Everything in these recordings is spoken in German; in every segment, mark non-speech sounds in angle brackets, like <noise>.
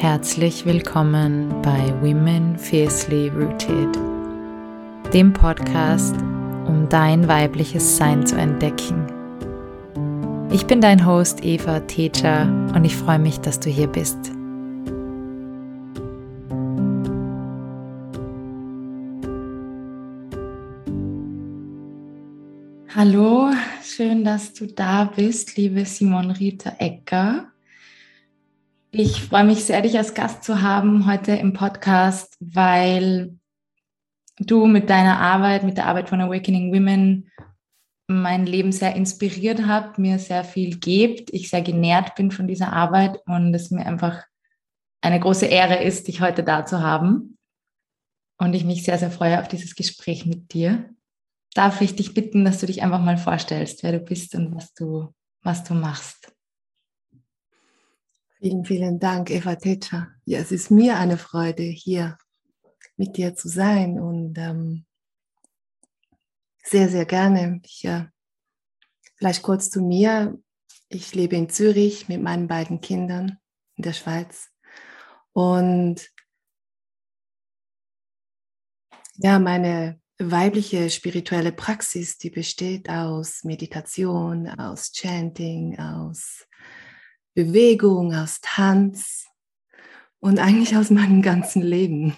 Herzlich willkommen bei Women Fiercely Rooted, dem Podcast, um dein weibliches Sein zu entdecken. Ich bin dein Host Eva Teja und ich freue mich, dass du hier bist. Hallo, schön, dass du da bist, liebe Simon Rita Ecker. Ich freue mich sehr, dich als Gast zu haben heute im Podcast, weil du mit deiner Arbeit, mit der Arbeit von Awakening Women mein Leben sehr inspiriert habt, mir sehr viel gebt, ich sehr genährt bin von dieser Arbeit und es mir einfach eine große Ehre ist, dich heute da zu haben. Und ich mich sehr, sehr freue auf dieses Gespräch mit dir. Darf ich dich bitten, dass du dich einfach mal vorstellst, wer du bist und was du, was du machst? Vielen, vielen Dank, Eva Techa. Ja, es ist mir eine Freude, hier mit dir zu sein und ähm, sehr, sehr gerne. Ich, äh, vielleicht kurz zu mir. Ich lebe in Zürich mit meinen beiden Kindern in der Schweiz und ja, meine weibliche spirituelle Praxis, die besteht aus Meditation, aus Chanting, aus Bewegung, aus Tanz und eigentlich aus meinem ganzen Leben.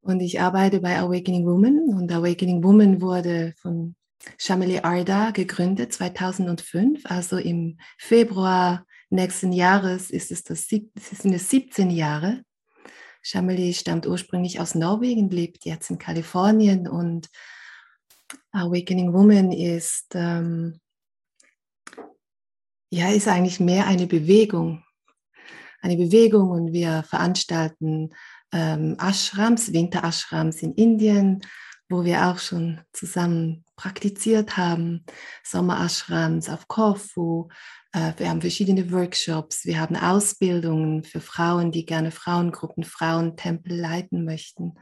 Und ich arbeite bei Awakening Woman und Awakening Woman wurde von Shamili Arda gegründet 2005, also im Februar nächsten Jahres ist es das, sind es 17 Jahre. Shamili stammt ursprünglich aus Norwegen, lebt jetzt in Kalifornien und Awakening Woman ist ähm, ja, ist eigentlich mehr eine Bewegung. Eine Bewegung und wir veranstalten ähm, Ashrams, Winterashrams in Indien, wo wir auch schon zusammen praktiziert haben, Sommerashrams auf Korfu. Äh, wir haben verschiedene Workshops, wir haben Ausbildungen für Frauen, die gerne Frauengruppen, Frauentempel leiten möchten.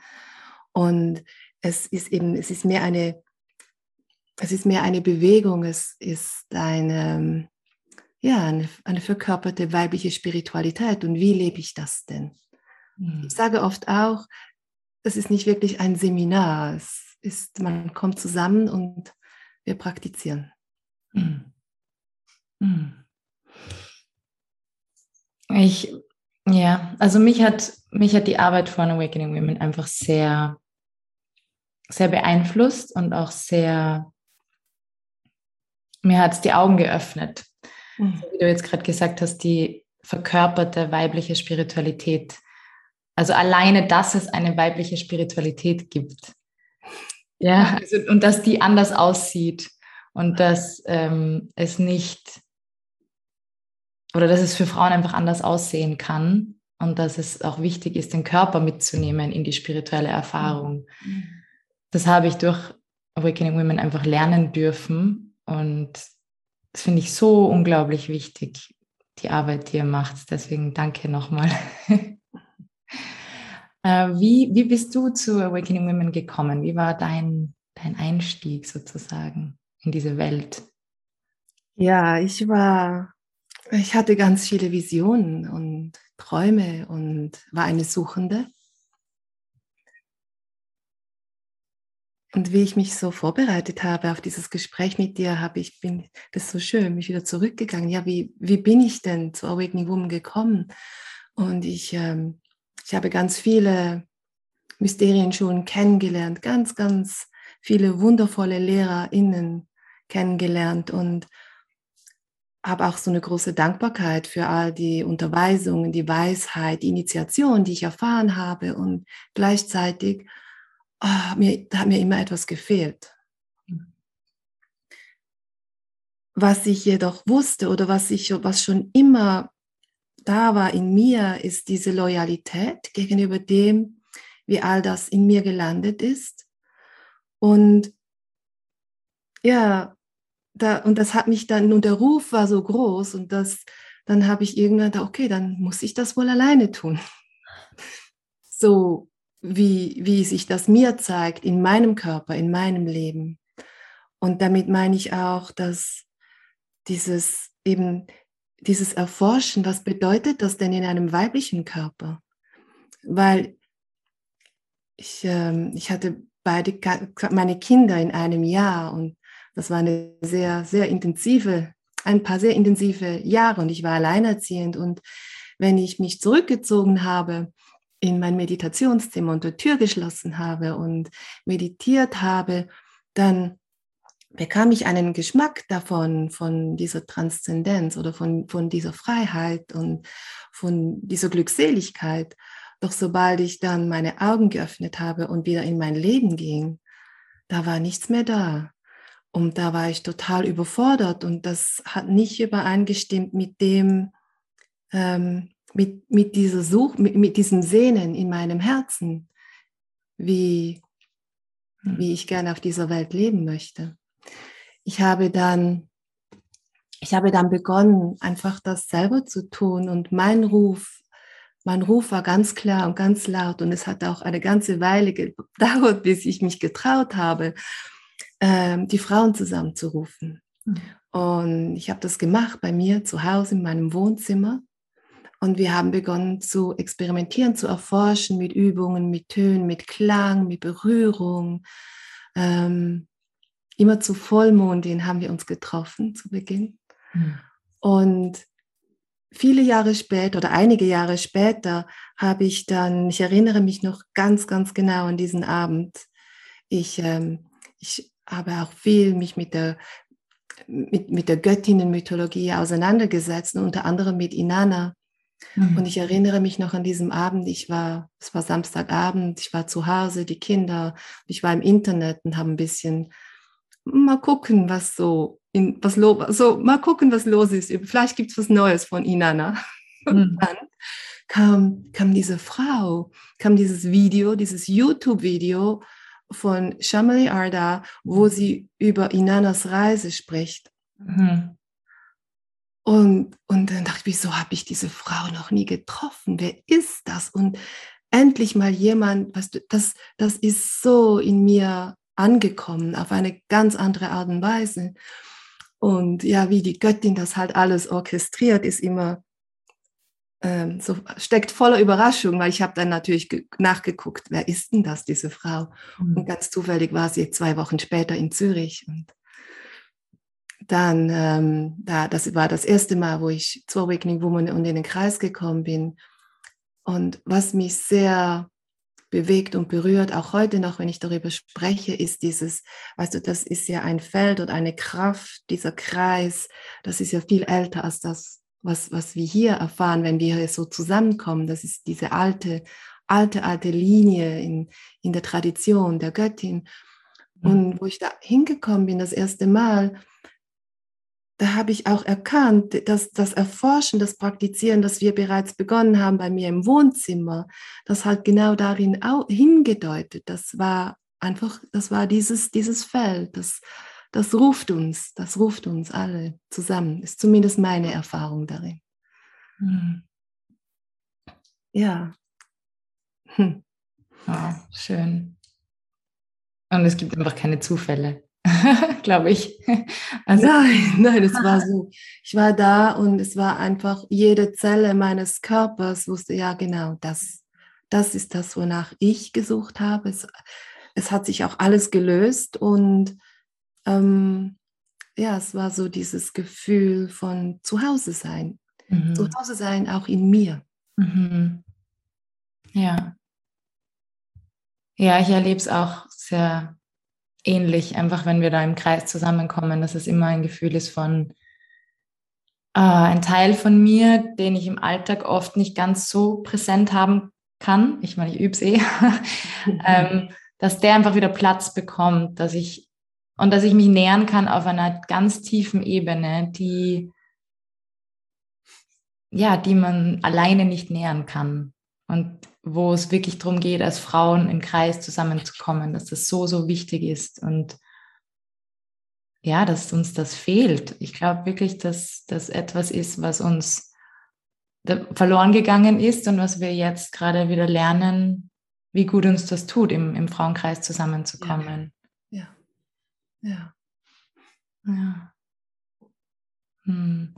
Und es ist eben, es ist mehr eine, es ist mehr eine Bewegung, es ist eine, ja, eine, eine verkörperte weibliche Spiritualität. Und wie lebe ich das denn? Mhm. Ich sage oft auch, es ist nicht wirklich ein Seminar. Es ist, man kommt zusammen und wir praktizieren. Mhm. Mhm. Ich, ja, also mich hat, mich hat die Arbeit von Awakening Women einfach sehr, sehr beeinflusst und auch sehr, mir hat es die Augen geöffnet Mhm. Wie du jetzt gerade gesagt hast, die verkörperte weibliche Spiritualität. Also alleine, dass es eine weibliche Spiritualität gibt. Ja, also, und dass die anders aussieht und dass ähm, es nicht oder dass es für Frauen einfach anders aussehen kann und dass es auch wichtig ist, den Körper mitzunehmen in die spirituelle Erfahrung. Mhm. Das habe ich durch Awakening Women einfach lernen dürfen und das finde ich so unglaublich wichtig, die Arbeit, die ihr macht. Deswegen danke nochmal. <laughs> Äh, wie, wie bist du zu Awakening Women gekommen? Wie war dein, dein Einstieg sozusagen in diese Welt? Ja, ich war, ich hatte ganz viele Visionen und Träume und war eine Suchende. Und wie ich mich so vorbereitet habe auf dieses Gespräch mit dir, habe ich, bin das so schön, mich wieder zurückgegangen. Ja, wie, wie bin ich denn zu Awakening Woman gekommen? Und ich, ähm, ich habe ganz viele Mysterien schon kennengelernt, ganz, ganz viele wundervolle LehrerInnen kennengelernt und habe auch so eine große Dankbarkeit für all die Unterweisungen, die Weisheit, die Initiation, die ich erfahren habe und gleichzeitig oh, mir, da hat mir immer etwas gefehlt. Was ich jedoch wusste oder was, ich, was schon immer da war in mir, ist diese Loyalität gegenüber dem, wie all das in mir gelandet ist. Und ja, da, und das hat mich dann, und der Ruf war so groß und das, dann habe ich irgendwann gedacht, okay, dann muss ich das wohl alleine tun. <laughs> So, wie, wie sich das mir zeigt in meinem Körper, in meinem Leben. Und damit meine ich auch, dass dieses eben dieses Erforschen, was bedeutet das denn in einem weiblichen Körper? Weil ich, ähm, ich hatte beide meine Kinder in einem Jahr und das war eine sehr, sehr intensive, ein paar sehr intensive Jahre und ich war alleinerziehend und wenn ich mich zurückgezogen habe in mein Meditationszimmer und die Tür geschlossen habe und meditiert habe, dann bekam ich einen Geschmack davon, von dieser Transzendenz oder von, von dieser Freiheit und von dieser Glückseligkeit. Doch sobald ich dann meine Augen geöffnet habe und wieder in mein Leben ging, da war nichts mehr da. Und da war ich total überfordert und das hat nicht übereingestimmt mit dem, ähm, mit, mit dieser Such, mit, mit diesem Sehnen in meinem Herzen, wie, hm. wie ich gerne auf dieser Welt leben möchte. Ich habe dann, ich habe dann begonnen, einfach das selber zu tun und mein Ruf, mein Ruf war ganz klar und ganz laut und es hat auch eine ganze Weile <laughs> gedauert, bis ich mich getraut habe, ähm, die Frauen zusammenzurufen. Mhm. Und ich habe das gemacht bei mir zu Hause in meinem Wohnzimmer und wir haben begonnen zu experimentieren, zu erforschen mit Übungen, mit Tönen, mit Klang, mit Berührung. Ähm, immer zu Vollmond, den haben wir uns getroffen zu Beginn. Mhm. Und viele Jahre später oder einige Jahre später habe ich dann, ich erinnere mich noch ganz, ganz genau an diesen Abend. Ich, ähm, ich habe auch viel mich mit der, mit, mit der Göttinnenmythologie auseinandergesetzt, unter anderem mit Inanna. Mhm. Und ich erinnere mich noch an diesem Abend, ich war, es war Samstagabend, ich war zu Hause, die Kinder, ich war im Internet und habe ein bisschen mal gucken, was so, in, was lo, so mal gucken, was los ist. Vielleicht gibt es was Neues von Inanna. <laughs> Und mhm. dann kam, kam diese Frau, kam dieses Video, dieses YouTube-Video von Shamali Arda, wo sie über Inanas Reise spricht. Mhm. Und, und dann dachte ich, wieso habe ich diese Frau noch nie getroffen? Wer ist das? Und endlich mal jemand, weißt du, das, das ist so in mir angekommen, auf eine ganz andere Art und Weise. Und ja, wie die Göttin das halt alles orchestriert, ist immer ähm, so, steckt voller Überraschung, weil ich habe dann natürlich nachgeguckt, wer ist denn das, diese Frau? Mhm. Und ganz zufällig war sie zwei Wochen später in Zürich. Und dann, ähm, da, das war das erste Mal, wo ich zu Awakening Woman und in den Kreis gekommen bin. Und was mich sehr bewegt und berührt, auch heute noch, wenn ich darüber spreche, ist dieses, weißt du, das ist ja ein Feld und eine Kraft, dieser Kreis, das ist ja viel älter als das, was, was wir hier erfahren, wenn wir hier so zusammenkommen. Das ist diese alte, alte, alte Linie in, in der Tradition der Göttin. Mhm. Und wo ich da hingekommen bin, das erste Mal, da habe ich auch erkannt, dass das Erforschen, das Praktizieren, das wir bereits begonnen haben bei mir im Wohnzimmer, das hat genau darin hingedeutet. Das war einfach, das war dieses, dieses Feld, das, das ruft uns, das ruft uns alle zusammen, ist zumindest meine Erfahrung darin. Mhm. Ja. Hm. Oh, schön. Und es gibt einfach keine Zufälle. <laughs> glaube ich. Also, nein, nein, es war <laughs> so. Ich war da und es war einfach, jede Zelle meines Körpers wusste, ja genau, das, das ist das, wonach ich gesucht habe. Es, es hat sich auch alles gelöst und ähm, ja, es war so dieses Gefühl von Zuhause sein. Mhm. Zuhause sein auch in mir. Mhm. Ja. Ja, ich erlebe es auch sehr ähnlich, einfach wenn wir da im Kreis zusammenkommen, dass es immer ein Gefühl ist von äh, ein Teil von mir, den ich im Alltag oft nicht ganz so präsent haben kann. Ich meine, ich übe es eh, <laughs> <laughs> ähm, dass der einfach wieder Platz bekommt, dass ich und dass ich mich nähern kann auf einer ganz tiefen Ebene, die ja, die man alleine nicht nähern kann. Und wo es wirklich darum geht, als Frauen im Kreis zusammenzukommen, dass das so, so wichtig ist und ja, dass uns das fehlt. Ich glaube wirklich, dass das etwas ist, was uns verloren gegangen ist und was wir jetzt gerade wieder lernen, wie gut uns das tut, im, im Frauenkreis zusammenzukommen. Ja. Ja. ja. Hm.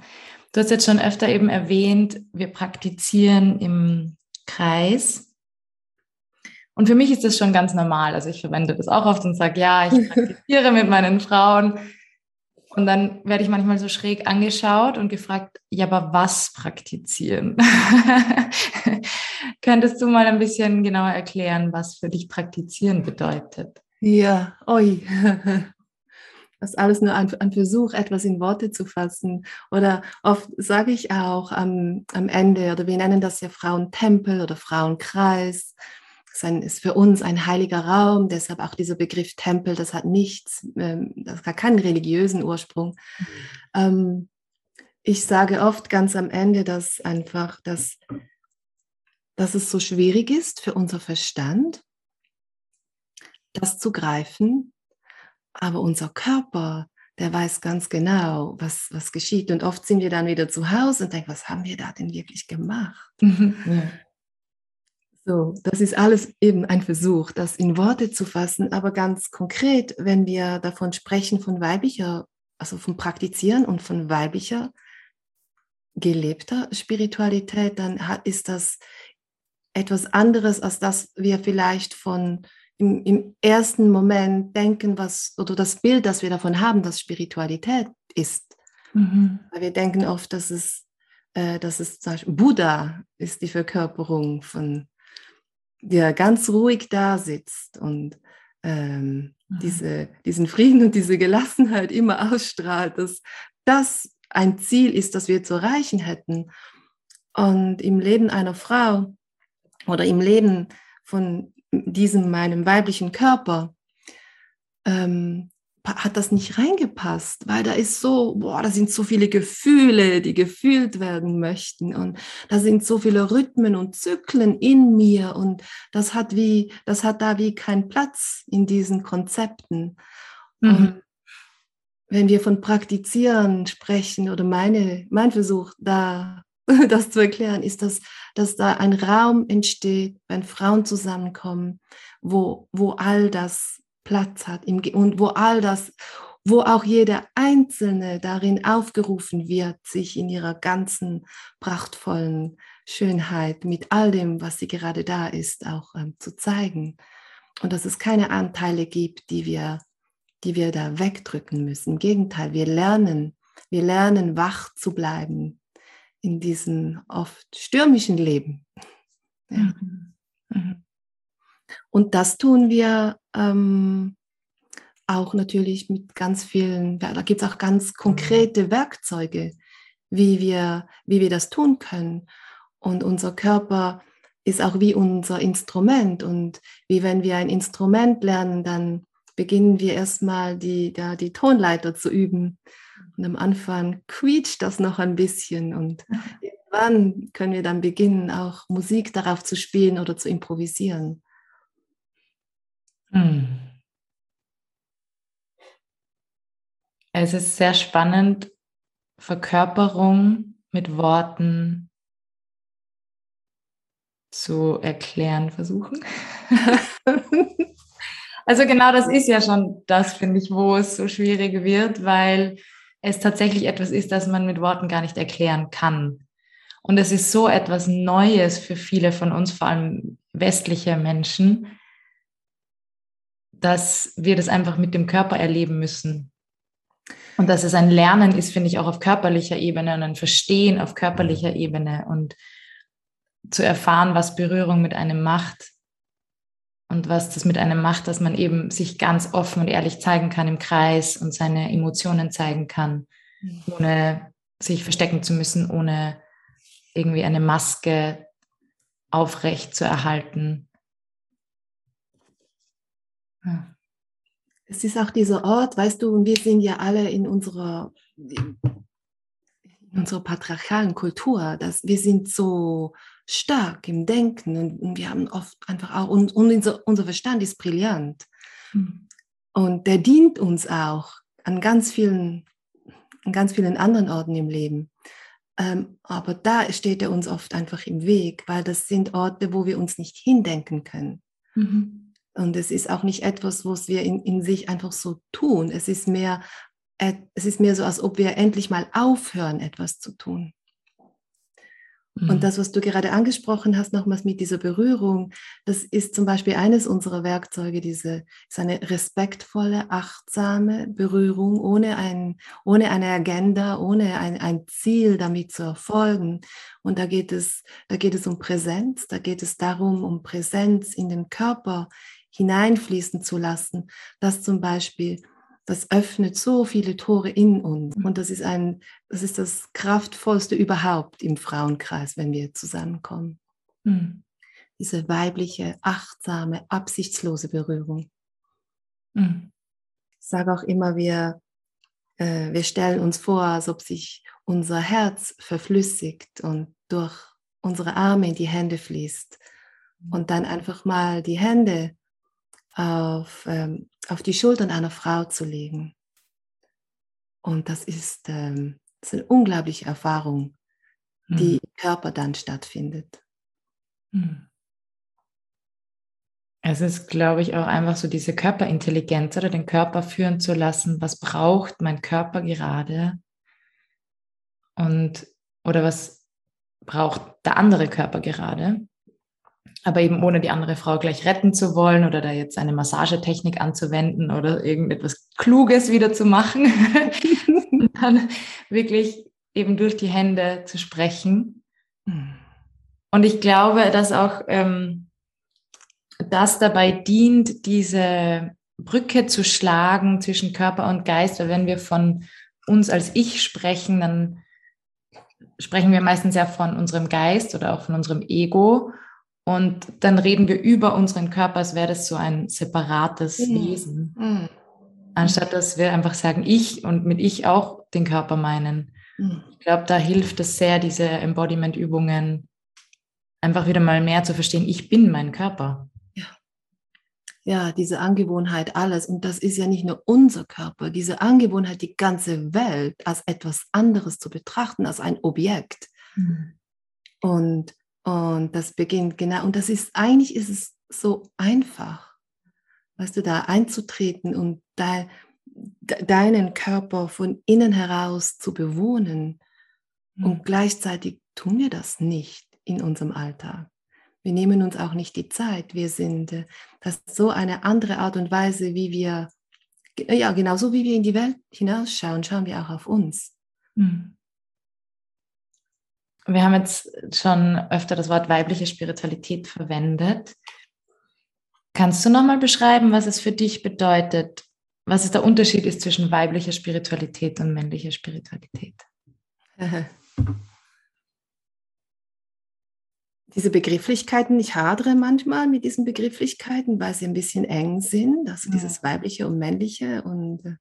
Du hast jetzt schon öfter eben erwähnt, wir praktizieren im Kreis. Und für mich ist das schon ganz normal. Also ich verwende das auch oft und sage, ja, ich <laughs> praktiziere mit meinen Frauen. Und dann werde ich manchmal so schräg angeschaut und gefragt, ja, aber was praktizieren? <laughs> Könntest du mal ein bisschen genauer erklären, was für dich praktizieren bedeutet? Ja, oi. <laughs> Das ist alles nur ein, ein, Versuch, etwas in Worte zu fassen. Oder oft sage ich auch am, am Ende, oder wir nennen das ja Frauentempel oder Frauenkreis. Das ist, ein, ist für uns ein heiliger Raum, deshalb auch dieser Begriff Tempel, das hat nichts, ähm, das hat keinen religiösen Ursprung. Mhm. Ähm, ich sage oft ganz am Ende, dass einfach, dass, dass es so schwierig ist für unser Verstand, das zu greifen, aber unser Körper, der weiß ganz genau, was, was geschieht. Und oft sind wir dann wieder zu Hause und denken, was haben wir da denn wirklich gemacht? Ja. So, das ist alles eben ein Versuch, das in Worte zu fassen, aber ganz konkret, wenn wir davon sprechen von weiblicher, also vom Praktizieren und von weiblicher gelebter Spiritualität, dann ist das etwas anderes, als das wir vielleicht von im, im ersten Moment denken, was oder das Bild, das wir davon haben, dass Spiritualität ist. Mhm. Weil wir denken oft, dass es, äh, dass es zum Beispiel Buddha ist die Verkörperung von, der ganz ruhig da sitzt und ähm, mhm. diese, diesen Frieden und diese Gelassenheit immer ausstrahlt, dass das ein Ziel ist, das wir zu erreichen hätten. Und im Leben einer Frau oder im Leben von diesem meinem weiblichen Körper ähm, hat das nicht reingepasst, weil da ist so, boah, da sind so viele Gefühle, die gefühlt werden möchten und da sind so viele Rhythmen und Zyklen in mir und das hat wie, das hat da wie keinen Platz in diesen Konzepten. Mhm. Wenn wir von Praktizieren sprechen oder meine, mein Versuch da <laughs> das zu erklären, ist, dass, dass da ein Raum entsteht, wenn Frauen zusammenkommen, wo, wo all das Platz hat und wo all das, wo auch jeder Einzelne darin aufgerufen wird, sich in ihrer ganzen prachtvollen Schönheit mit all dem, was sie gerade da ist, auch ähm, zu zeigen. Und dass es keine Anteile gibt, die wir, die wir da wegdrücken müssen. Im Gegenteil, wir lernen, wir lernen wach zu bleiben, in diesem oft stürmischen Leben. Ja. Mhm. Mhm. Und das tun wir ähm, auch natürlich mit ganz vielen, da gibt es auch ganz konkrete Werkzeuge, wie wir, wie wir das tun können. Und unser Körper ist auch wie unser Instrument. Und wie wenn wir ein Instrument lernen, dann beginnen wir erstmal die, da die Tonleiter zu üben. Und am Anfang quietscht das noch ein bisschen und <laughs> irgendwann können wir dann beginnen, auch Musik darauf zu spielen oder zu improvisieren. Hm. Es ist sehr spannend, Verkörperung mit Worten zu erklären versuchen. <laughs> also genau das ist ja schon das, finde ich, wo es so schwierig wird, weil es tatsächlich etwas ist, das man mit Worten gar nicht erklären kann. Und es ist so etwas Neues für viele von uns, vor allem westliche Menschen, dass wir das einfach mit dem Körper erleben müssen. Und dass es ein Lernen ist, finde ich, auch auf körperlicher Ebene und ein Verstehen auf körperlicher Ebene und zu erfahren, was Berührung mit einem macht und was das mit einem macht, dass man eben sich ganz offen und ehrlich zeigen kann im Kreis und seine Emotionen zeigen kann, mhm. ohne sich verstecken zu müssen, ohne irgendwie eine Maske aufrecht zu erhalten. Ja. Es ist auch dieser Ort, weißt du, wir sind ja alle in unserer, in unserer patriarchalen Kultur, dass wir sind so stark im Denken und, und wir haben oft einfach auch, und, und unser, unser Verstand ist brillant. Mhm. Und der dient uns auch an ganz vielen, an ganz vielen anderen Orten im Leben. Ähm, aber da steht er uns oft einfach im Weg, weil das sind Orte, wo wir uns nicht hindenken können. Mhm. Und es ist auch nicht etwas, was wir in, in sich einfach so tun. Es ist mehr es ist mehr so, als ob wir endlich mal aufhören, etwas zu tun. Und mhm. das, was du gerade angesprochen hast, nochmals mit dieser Berührung, das ist zum Beispiel eines unserer Werkzeuge, diese ist eine respektvolle, achtsame Berührung ohne, ein, ohne eine Agenda, ohne ein, ein Ziel damit zu erfolgen. Und da geht, es, da geht es um Präsenz, da geht es darum, um Präsenz in den Körper hineinfließen zu lassen, dass zum Beispiel das öffnet so viele Tore in uns. Mhm. Und das ist ein, das ist das kraftvollste überhaupt im Frauenkreis, wenn wir zusammenkommen. Mhm. Diese weibliche, achtsame, absichtslose Berührung. Mhm. Ich sage auch immer, wir, äh, wir stellen uns vor, als ob sich unser Herz verflüssigt und durch unsere Arme in die Hände fließt. Mhm. Und dann einfach mal die Hände auf, ähm, auf die Schultern einer Frau zu legen. Und das ist, ähm, das ist eine unglaubliche Erfahrung, die mhm. im Körper dann stattfindet. Mhm. Es ist, glaube ich, auch einfach so diese Körperintelligenz oder den Körper führen zu lassen. Was braucht mein Körper gerade? Und, oder was braucht der andere Körper gerade? Aber eben ohne die andere Frau gleich retten zu wollen oder da jetzt eine Massagetechnik anzuwenden oder irgendetwas Kluges wieder zu machen, <laughs> <laughs> dann wirklich eben durch die Hände zu sprechen. Und ich glaube, dass auch ähm, das dabei dient, diese Brücke zu schlagen zwischen Körper und Geist, weil wenn wir von uns als Ich sprechen, dann sprechen wir meistens ja von unserem Geist oder auch von unserem Ego. Und dann reden wir über unseren Körper, als wäre das so ein separates mhm. Wesen. Mhm. Anstatt dass wir einfach sagen, ich und mit ich auch den Körper meinen. Mhm. Ich glaube, da hilft es sehr, diese Embodiment-Übungen einfach wieder mal mehr zu verstehen, ich bin mein Körper. Ja. ja, diese Angewohnheit, alles. Und das ist ja nicht nur unser Körper, diese Angewohnheit, die ganze Welt als etwas anderes zu betrachten, als ein Objekt. Mhm. Und und das beginnt genau, und das ist, eigentlich ist es so einfach, weißt du, da einzutreten und de, de, deinen Körper von innen heraus zu bewohnen. Mhm. Und gleichzeitig tun wir das nicht in unserem Alltag. Wir nehmen uns auch nicht die Zeit. Wir sind, äh, das ist so eine andere Art und Weise, wie wir, ja, genauso wie wir in die Welt hinausschauen, schauen wir auch auf uns. Mhm. Wir haben jetzt schon öfter das Wort weibliche Spiritualität verwendet. Kannst du nochmal beschreiben, was es für dich bedeutet? Was ist der Unterschied ist zwischen weiblicher Spiritualität und männlicher Spiritualität? <laughs> Diese Begrifflichkeiten, ich hadere manchmal mit diesen Begrifflichkeiten, weil sie ein bisschen eng sind, also dieses weibliche und männliche und äh,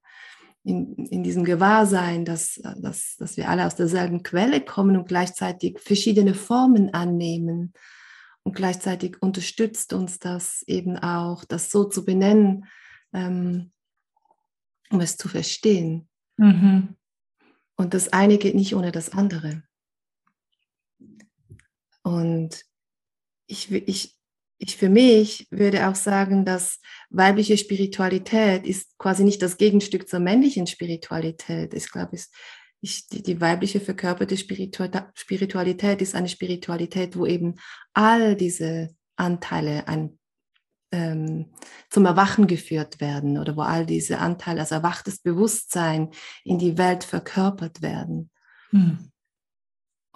in, in diesem Gewahrsein, dass, dass, dass wir alle aus derselben Quelle kommen und gleichzeitig verschiedene Formen annehmen. Und gleichzeitig unterstützt uns das eben auch, das so zu benennen, ähm, um es zu verstehen. Mhm. Und das eine geht nicht ohne das andere. Und ich, ich, ich für mich würde auch sagen, dass weibliche Spiritualität ist quasi nicht das Gegenstück zur männlichen Spiritualität. Ich glaube, es, ich, die, die, weibliche verkörperte Spiritualität ist eine Spiritualität, wo eben all diese Anteile ein, ähm, zum Erwachen geführt werden oder wo all diese Anteile als erwachtes Bewusstsein in die Welt verkörpert werden. Hm.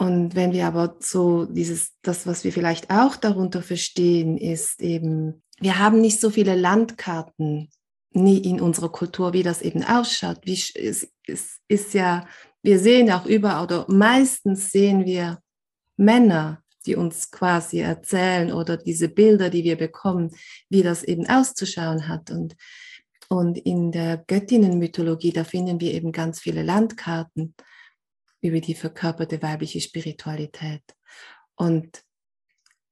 Und wenn wir aber so dieses, das, was wir vielleicht auch darunter verstehen, ist eben, wir haben nicht so viele Landkarten nie in unserer Kultur, wie das eben ausschaut. Wie, es, es ist ja, wir sehen auch überall oder meistens sehen wir Männer, die uns quasi erzählen oder diese Bilder, die wir bekommen, wie das eben auszuschauen hat. Und, und in der Göttinnenmythologie, da finden wir eben ganz viele Landkarten über die verkörperte weibliche Spiritualität. Und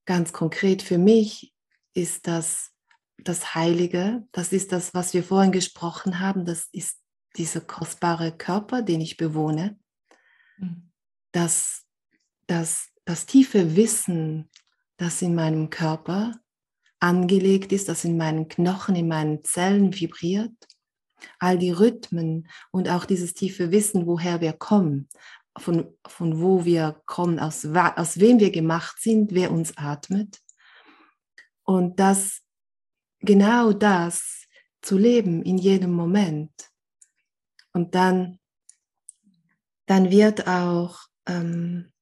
ganz konkret für mich ist das das Heilige, das ist das, was wir vorhin gesprochen haben, das ist dieser kostbare Körper, den ich bewohne, mhm. das, das, das tiefe Wissen, das in meinem Körper angelegt ist, das in meinen Knochen, in meinen Zellen vibriert, all die Rhythmen und auch dieses tiefe Wissen, woher wir kommen, von, von wo wir kommen, aus, aus wem wir gemacht sind, wer uns atmet. Und das, genau das zu leben in jedem Moment. Und dann, dann wird auch, ähm,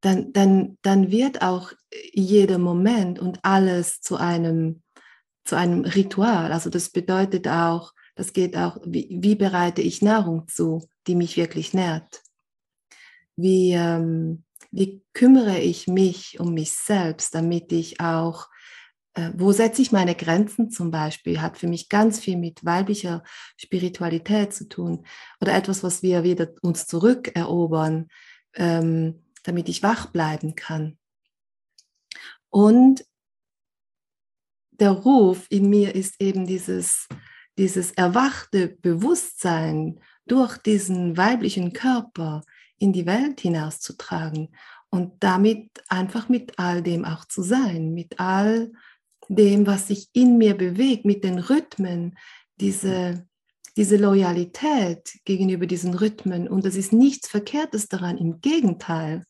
dann, dann, dann wird auch jeder Moment und alles zu einem, zu einem Ritual. Also das bedeutet auch, das geht auch, wie, wie bereite ich Nahrung zu, die mich wirklich nährt? Wie, ähm, wie kümmere ich mich um mich selbst, damit ich auch, äh, wo setze ich meine Grenzen zum Beispiel, hat für mich ganz viel mit weiblicher Spiritualität zu tun oder etwas, was wir wieder uns zurückerobern, ähm, damit ich wach bleiben kann. Und der Ruf in mir ist eben dieses, dieses erwachte Bewusstsein durch diesen weiblichen Körper in die Welt hinauszutragen und damit einfach mit all dem auch zu sein, mit all dem, was sich in mir bewegt, mit den Rhythmen, diese, diese Loyalität gegenüber diesen Rhythmen. Und es ist nichts Verkehrtes daran, im Gegenteil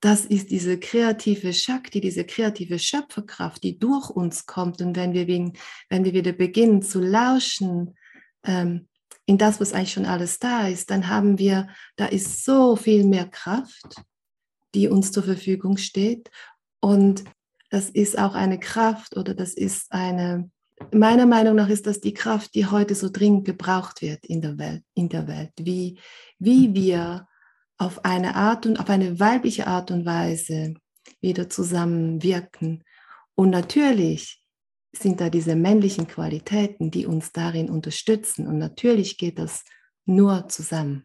das ist diese kreative Shakti, diese kreative Schöpferkraft, die durch uns kommt. Und wenn wir, wenn wir wieder beginnen zu lauschen ähm, in das, was eigentlich schon alles da ist, dann haben wir, da ist so viel mehr Kraft, die uns zur Verfügung steht. Und das ist auch eine Kraft oder das ist eine, meiner Meinung nach ist das die Kraft, die heute so dringend gebraucht wird in der Welt, in der Welt. Wie, wie wir auf eine Art und auf eine weibliche Art und Weise wieder zusammenwirken. Und natürlich sind da diese männlichen Qualitäten, die uns darin unterstützen. Und natürlich geht das nur zusammen.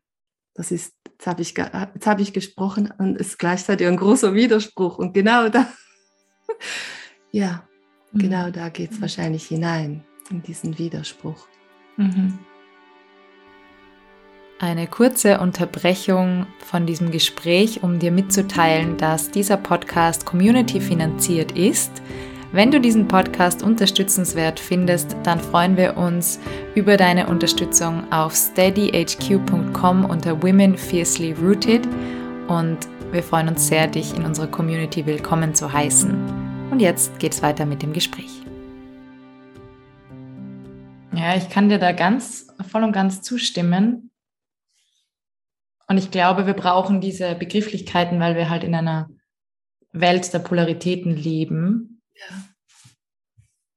Das ist, jetzt habe ich, jetzt habe ich gesprochen und ist gleichzeitig ein großer Widerspruch. Und genau da, <laughs> ja, mhm. genau da geht es wahrscheinlich hinein, in diesen Widerspruch. Mhm. Eine kurze Unterbrechung von diesem Gespräch, um dir mitzuteilen, dass dieser Podcast community finanziert ist. Wenn du diesen Podcast unterstützenswert findest, dann freuen wir uns über deine Unterstützung auf steadyhq.com unter Women Fiercely Rooted und wir freuen uns sehr, dich in unserer Community willkommen zu heißen. Und jetzt geht's weiter mit dem Gespräch. Ja, ich kann dir da ganz voll und ganz zustimmen. Und ich glaube, wir brauchen diese Begrifflichkeiten, weil wir halt in einer Welt der Polaritäten leben.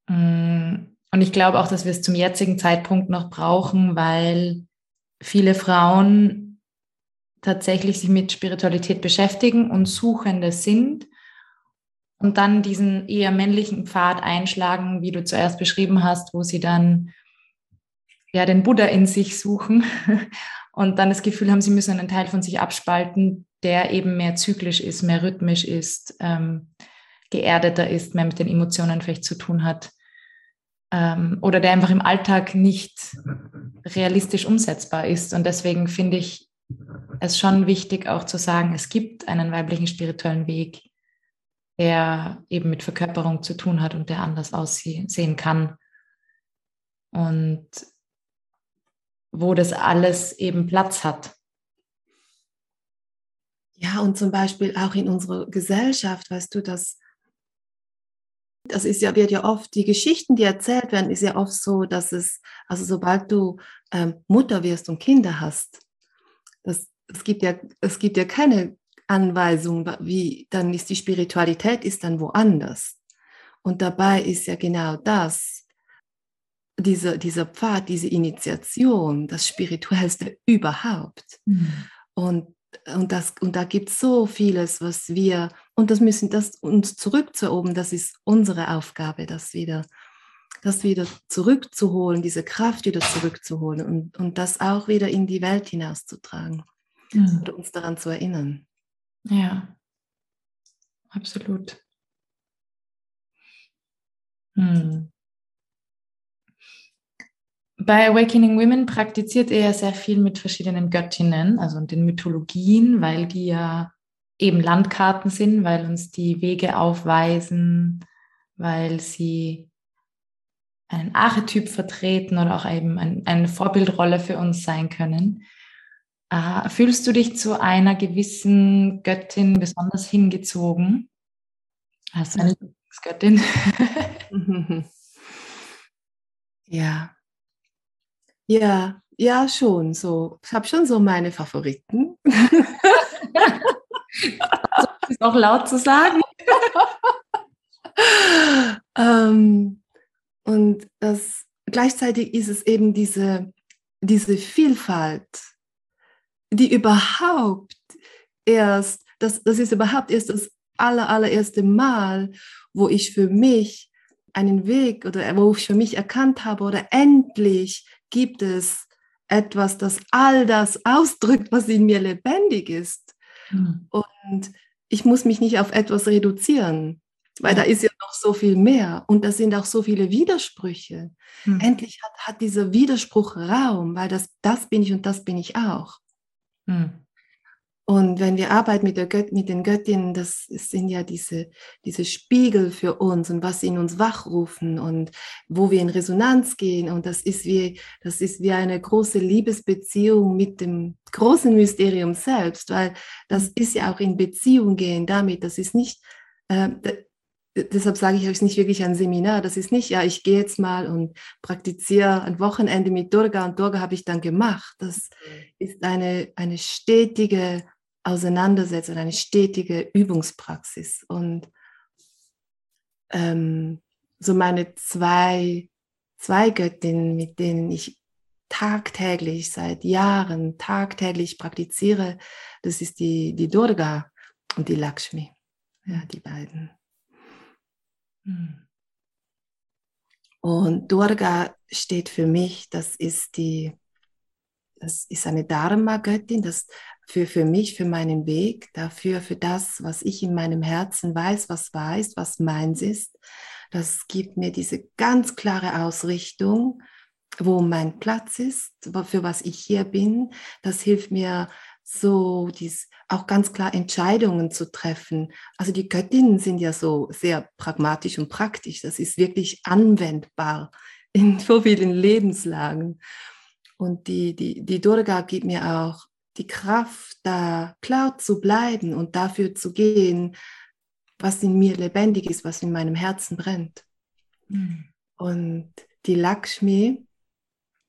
Ja. Mm, und ich glaube auch, dass wir es zum jetzigen Zeitpunkt noch brauchen, weil viele Frauen tatsächlich sich mit Spiritualität beschäftigen und Suchende sind und dann diesen eher männlichen Pfad einschlagen, wie du zuerst beschrieben hast, wo sie dann ja den Buddha in sich suchen <laughs> und dann das Gefühl haben, sie müssen einen Teil von sich abspalten, der eben mehr zyklisch ist, mehr rhythmisch ist, ähm, geerdeter ist, mehr mit den Emotionen vielleicht zu tun hat ähm, oder der einfach im Alltag nicht realistisch umsetzbar ist. Und deswegen finde ich es schon wichtig auch zu sagen, es gibt einen weiblichen spirituellen Weg, der eben mit Verkörperung zu tun hat und der anders aussehen kann. Und wo das alles eben Platz hat. Ja, und zum Beispiel auch in unserer Gesellschaft, weißt du, dass das ist ja, wird ja oft, die Geschichten, die erzählt werden, ist ja oft so, dass es, also sobald du ähm, Mutter wirst und Kinder hast, das, es, gibt ja, es gibt ja keine Anweisung, wie dann ist die Spiritualität ist dann woanders. Und dabei ist ja genau das, diese, dieser Pfad, diese Initiation, das Spirituellste überhaupt. Mhm. Und, und, das, und da gibt es so vieles, was wir, und das müssen das uns zurückzuoben, das ist unsere Aufgabe, das wieder, das wieder zurückzuholen, diese Kraft wieder zurückzuholen und, und das auch wieder in die Welt hinauszutragen mhm. und uns daran zu erinnern. Ja, absolut. Hm. Bei Awakening Women praktiziert er sehr viel mit verschiedenen Göttinnen, also den Mythologien, weil die ja eben Landkarten sind, weil uns die Wege aufweisen, weil sie einen Archetyp vertreten oder auch eben ein, eine Vorbildrolle für uns sein können. Äh, fühlst du dich zu einer gewissen Göttin besonders hingezogen? Hast du eine Lieblingsgöttin? <laughs> ja. Ja, ja, schon so. Ich habe schon so meine Favoriten. <laughs> das ist auch laut zu sagen. ähm, und das, gleichzeitig ist es eben diese, diese Vielfalt, die überhaupt erst, das, das ist überhaupt erst das aller, allererste Mal, wo ich für mich einen Weg oder wo ich für mich erkannt habe oder endlich gibt es etwas, das all das ausdrückt, was in mir lebendig ist. Mhm. Und ich muss mich nicht auf etwas reduzieren. Weil da ist ja noch so viel mehr und da sind auch so viele Widersprüche. Hm. Endlich hat, hat dieser Widerspruch Raum, weil das, das bin ich und das bin ich auch. Hm. Und wenn wir arbeiten mit, der Göt mit den Göttinnen, das sind ja diese, diese Spiegel für uns und was sie in uns wachrufen und wo wir in Resonanz gehen. Und das ist wie, das ist wie eine große Liebesbeziehung mit dem großen Mysterium selbst, weil das hm. ist ja auch in Beziehung gehen damit. Das ist nicht, äh, deshalb sage ich, es ist nicht wirklich ein Seminar. Das ist nicht, ja, ich gehe jetzt mal und praktiziere ein Wochenende mit Durga und Durga habe ich dann gemacht. Das ist eine, eine stetige Auseinandersetzung, eine stetige Übungspraxis. Und ähm, so meine zwei, zwei Göttinnen, mit denen ich tagtäglich, seit Jahren tagtäglich praktiziere, das ist die, die Durga und die Lakshmi. Ja, die beiden. Hm. Und Durga steht für mich, das ist die, das ist eine Dharma-Göttin, das für, für mich, für meinen Weg, dafür, für das, was ich in meinem Herzen weiß, was weiß, was meins ist. Das gibt mir diese ganz klare Ausrichtung, wo mein Platz ist, für was ich hier bin. Das hilft mir so dies auch ganz klar Entscheidungen zu treffen. Also die Göttinnen sind ja so sehr pragmatisch und praktisch. Das ist wirklich anwendbar in so vielen Lebenslagen. Und die, die, die Durga gibt mir auch die Kraft, da klar zu bleiben und dafür zu gehen, was in mir lebendig ist, was in meinem Herzen brennt. Mhm. Und die Lakshmi,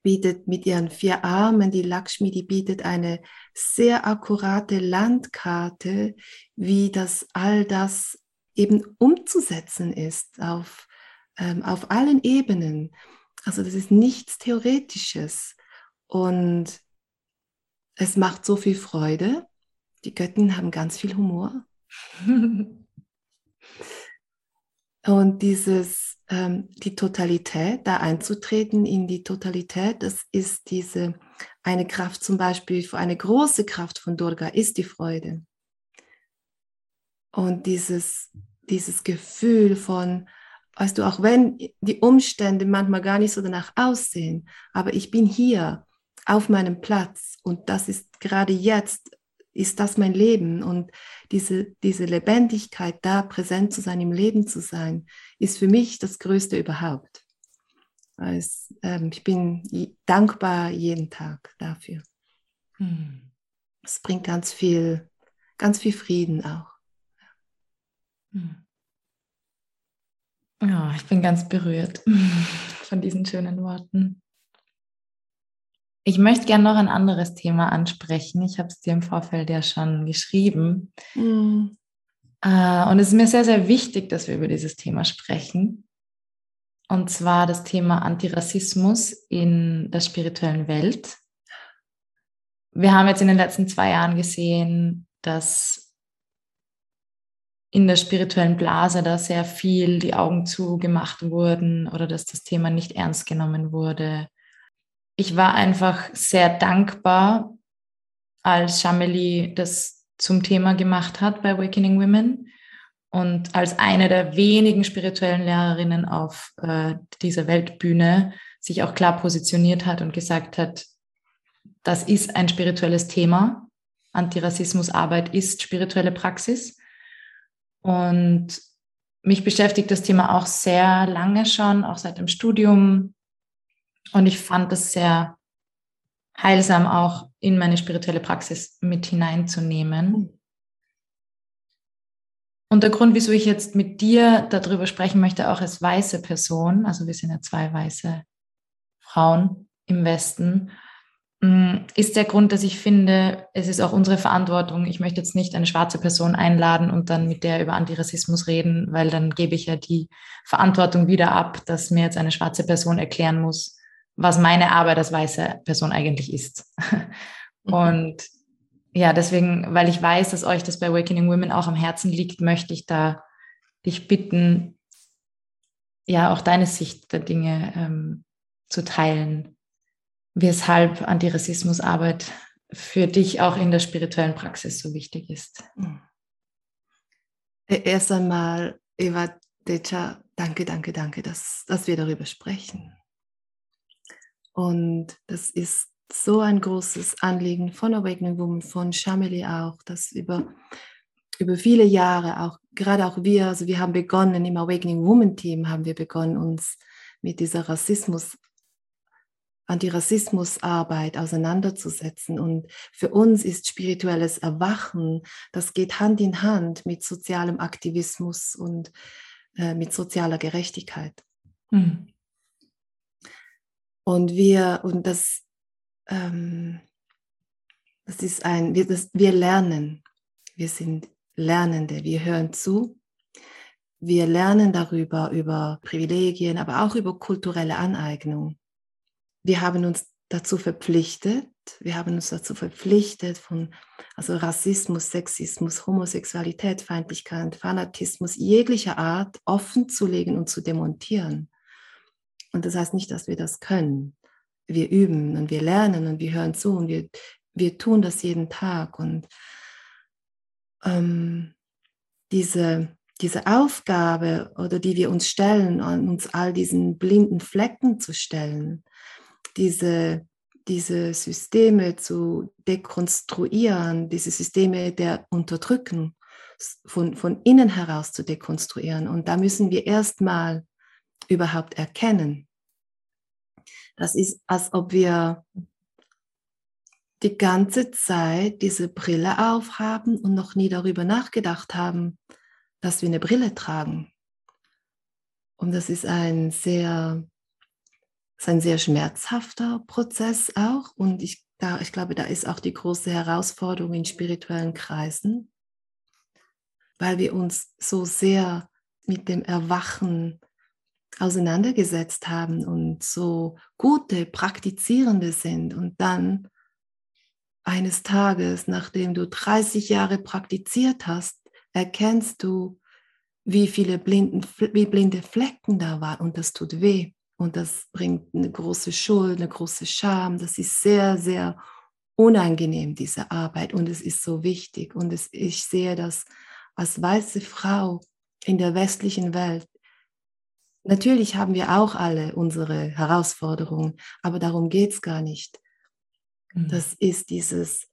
bietet mit ihren vier Armen, die Lakshmi, die bietet eine sehr akkurate Landkarte, wie das all das eben umzusetzen ist auf, ähm, auf allen Ebenen. Also das ist nichts Theoretisches und es macht so viel Freude. Die Götten haben ganz viel Humor. <laughs> und dieses ähm, die Totalität, da einzutreten in die Totalität, das ist diese, eine Kraft zum Beispiel, eine große Kraft von Durga ist die Freude. Und dieses, dieses Gefühl von, weißt du, auch wenn die Umstände manchmal gar nicht so danach aussehen, aber ich bin hier auf meinem Platz und das ist gerade jetzt ist das mein Leben? Und diese, diese Lebendigkeit, da präsent zu sein, im Leben zu sein, ist für mich das Größte überhaupt. Es, ähm, ich bin dankbar jeden Tag dafür. Hm. Es bringt ganz viel, ganz viel Frieden auch. Hm. Ja, ich bin ganz berührt <laughs> von diesen schönen Worten. Ich möchte gerne noch ein anderes Thema ansprechen. Ich habe es dir im Vorfeld ja schon geschrieben. Mhm. Und es ist mir sehr, sehr wichtig, dass wir über dieses Thema sprechen. Und zwar das Thema Antirassismus in der spirituellen Welt. Wir haben jetzt in den letzten zwei Jahren gesehen, dass in der spirituellen Blase da sehr viel die Augen zugemacht wurden oder dass das Thema nicht ernst genommen wurde ich war einfach sehr dankbar, als Shameli das zum Thema gemacht hat bei Awakening Women und als eine der wenigen spirituellen Lehrerinnen auf äh, dieser Weltbühne sich auch klar positioniert hat und gesagt hat, das ist ein spirituelles Thema. Antirassismusarbeit ist spirituelle Praxis. Und mich beschäftigt das Thema auch sehr lange schon, auch seit dem Studium. Und ich fand es sehr heilsam, auch in meine spirituelle Praxis mit hineinzunehmen. Hm. Und der Grund, wieso ich jetzt mit dir darüber sprechen möchte, auch als weiße Person, also wir sind ja zwei weiße Frauen im Westen, mm, ist der Grund, dass ich finde, es ist auch unsere Verantwortung. Ich möchte jetzt nicht eine schwarze Person einladen und dann mit der über Antirassismus reden, weil dann gebe ich ja die Verantwortung wieder ab, dass mir jetzt eine schwarze Person erklären muss, was meine Arbeit als weiße Person eigentlich ist. Mhm. Und ja, deswegen, weil ich weiß, dass euch das bei Awakening Women auch am Herzen liegt, möchte ich da dich bitten, ja, auch deine Sicht der Dinge ähm, zu teilen, weshalb Antirassismusarbeit für dich auch in der spirituellen Praxis so wichtig ist. Hm. E-, erst einmal, Eva Decha, danke, danke, danke, dass, dass wir darüber sprechen. Und das ist so ein großes Anliegen von Awakening Woman, von Shamili auch, dass über, über viele Jahre auch, gerade auch wir, also wir haben begonnen im Awakening Woman Team, haben wir begonnen, uns mit dieser Rassismus, Antirassismusarbeit auseinanderzusetzen. Und für uns ist spirituelles Erwachen, das geht Hand in Hand mit sozialem Aktivismus und äh, mit sozialer Gerechtigkeit. Mhm. Und wir, und das ähm, das ist ein, wir, das, wir lernen. Wir sind Lernende, wir hören zu. Wir lernen darüber, über Privilegien, aber auch über kulturelle Aneignung. Wir haben uns dazu verpflichtet, wir haben uns dazu verpflichtet, von also Rassismus, Sexismus, Homosexualität, Feindlichkeit, Fanatismus jeglicher Art offen zu legen und zu demontieren. Und das heißt nicht, dass wir das können wir üben und wir lernen und wir hören zu und wir, wir tun das jeden Tag. Und ähm, diese, diese Aufgabe oder die wir uns stellen, uns all diesen blinden Flecken zu stellen, diese, diese Systeme zu dekonstruieren, diese Systeme der Unterdrücken von, von innen heraus zu dekonstruieren. Und da müssen wir erstmal überhaupt erkennen, das ist, als ob wir die ganze Zeit diese Brille aufhaben und noch nie darüber nachgedacht haben, dass wir eine Brille tragen. Und das ist ein sehr, ist ein sehr schmerzhafter Prozess auch. Und ich, da, ich glaube, da ist auch die große Herausforderung in spirituellen Kreisen, weil wir uns so sehr mit dem Erwachen auseinandergesetzt haben und so gute Praktizierende sind und dann eines Tages, nachdem du 30 Jahre praktiziert hast, erkennst du, wie viele blinden, wie blinde Flecken da waren und das tut weh und das bringt eine große Schuld, eine große Scham. Das ist sehr, sehr unangenehm, diese Arbeit und es ist so wichtig und es, ich sehe das als weiße Frau in der westlichen Welt Natürlich haben wir auch alle unsere Herausforderungen, aber darum geht es gar nicht. Mhm. Das ist dieses,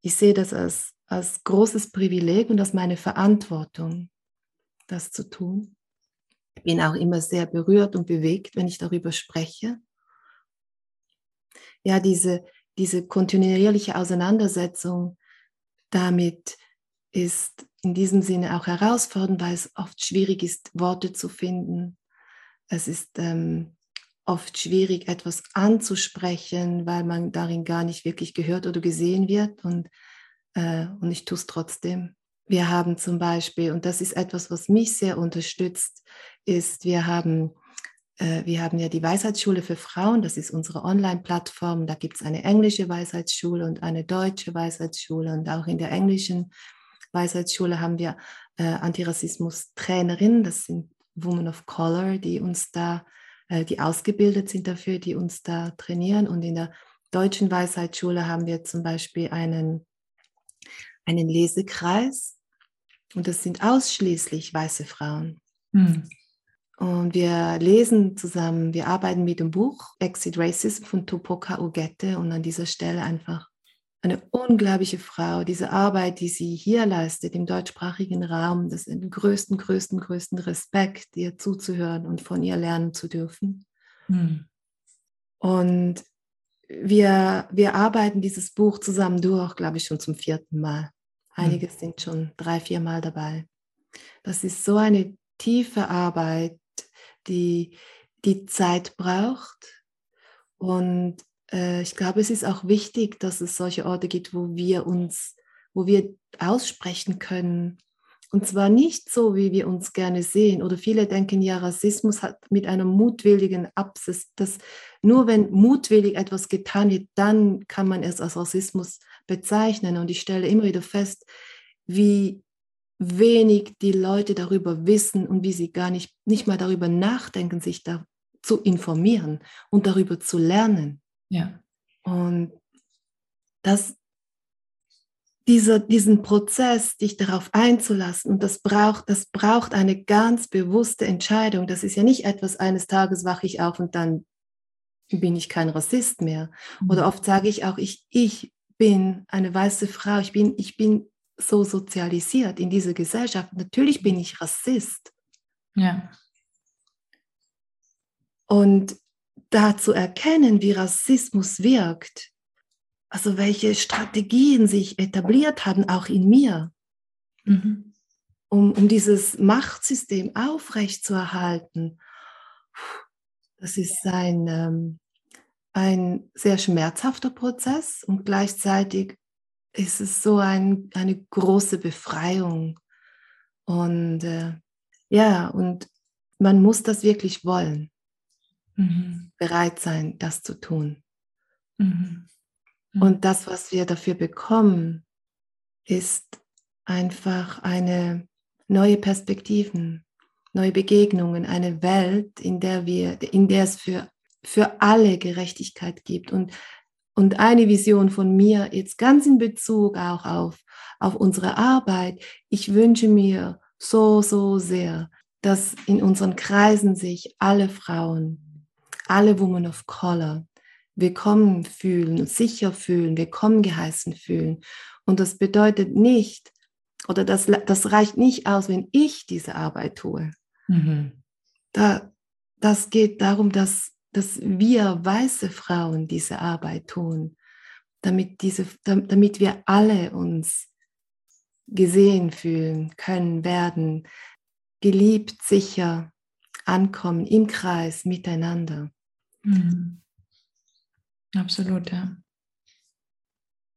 ich sehe das als, als großes Privileg und als meine Verantwortung, das zu tun. Ich bin auch immer sehr berührt und bewegt, wenn ich darüber spreche. Ja, diese, diese kontinuierliche Auseinandersetzung damit ist in diesem Sinne auch herausfordernd, weil es oft schwierig ist, Worte zu finden, es ist ähm, oft schwierig, etwas anzusprechen, weil man darin gar nicht wirklich gehört oder gesehen wird. Und, äh, und ich tue es trotzdem. Wir haben zum Beispiel, und das ist etwas, was mich sehr unterstützt, ist, wir haben, äh, wir haben ja die Weisheitsschule für Frauen, das ist unsere Online-Plattform. Da gibt es eine englische Weisheitsschule und eine deutsche Weisheitsschule. Und auch in der englischen Weisheitsschule haben wir äh, Antirassismus-Trainerinnen, das sind Women of Color, die uns da, äh, die ausgebildet sind dafür, die uns da trainieren. Und in der deutschen Weisheitsschule haben wir zum Beispiel einen, einen Lesekreis. Und das sind ausschließlich weiße Frauen. Hm. Und wir lesen zusammen, wir arbeiten mit dem Buch Exit Racism von Tupoka Ugette und an dieser Stelle einfach eine unglaubliche Frau. Diese Arbeit, die sie hier leistet im deutschsprachigen Raum, das ist den größten, größten, größten Respekt, ihr zuzuhören und von ihr lernen zu dürfen. Mhm. Und wir, wir arbeiten dieses Buch zusammen durch, glaube ich, schon zum vierten Mal. Einige mhm. sind schon drei, vier Mal dabei. Das ist so eine tiefe Arbeit, die die Zeit braucht. Und äh, ich glaube, es ist auch wichtig, dass es solche Orte gibt, wo wir uns, wo wir aussprechen können. Und zwar nicht so, wie wir uns gerne sehen. Oder viele denken ja, Rassismus hat mit einem mutwilligen Absicht, dass nur wenn mutwillig etwas getan wird, dann kann man es als Rassismus bezeichnen. Und ich stelle immer wieder fest, wie wenig die Leute darüber wissen und wie sie gar nicht, nicht mal darüber nachdenken, sich da zu informieren und darüber zu lernen. Ja. Und das, dieser, diesen Prozess, dich darauf einzulassen, und das braucht, das braucht eine ganz bewusste Entscheidung. Das ist ja nicht etwas, eines Tages wache ich auf und dann bin ich kein Rassist mehr. Mhm. Oder oft sage ich auch, ich, ich bin eine weiße Frau, ich bin, ich bin so sozialisiert in dieser Gesellschaft. Natürlich bin ich Rassist. Ja. Und da zu erkennen, wie Rassismus wirkt, also welche Strategien sich etabliert haben, auch in mir, mhm. um, um dieses Machtsystem aufrechtzuerhalten, das ist ein, ähm, ein sehr schmerzhafter Prozess und gleichzeitig ist es so ein, eine große Befreiung. Und äh, ja, und man muss das wirklich wollen mhm. bereit sein, das zu tun. Mhm. Mhm. Und das, was wir dafür bekommen, ist einfach eine neue Perspektiven, neue Begegnungen, eine Welt, in der wir, in der es für, für alle Gerechtigkeit gibt. Und, und eine Vision von mir, jetzt ganz in Bezug auch auf, auf unsere Arbeit, ich wünsche mir so, so sehr, dass in unseren Kreisen sich alle Frauen alle Women of Color willkommen fühlen, sicher fühlen, willkommen geheißen fühlen. Und das bedeutet nicht, oder das, das reicht nicht aus, wenn ich diese Arbeit tue. Mhm. Da, das geht darum, dass, dass wir weiße Frauen diese Arbeit tun, damit, diese, damit wir alle uns gesehen fühlen können, werden, geliebt, sicher ankommen im Kreis miteinander. Mhm. Absolut, ja.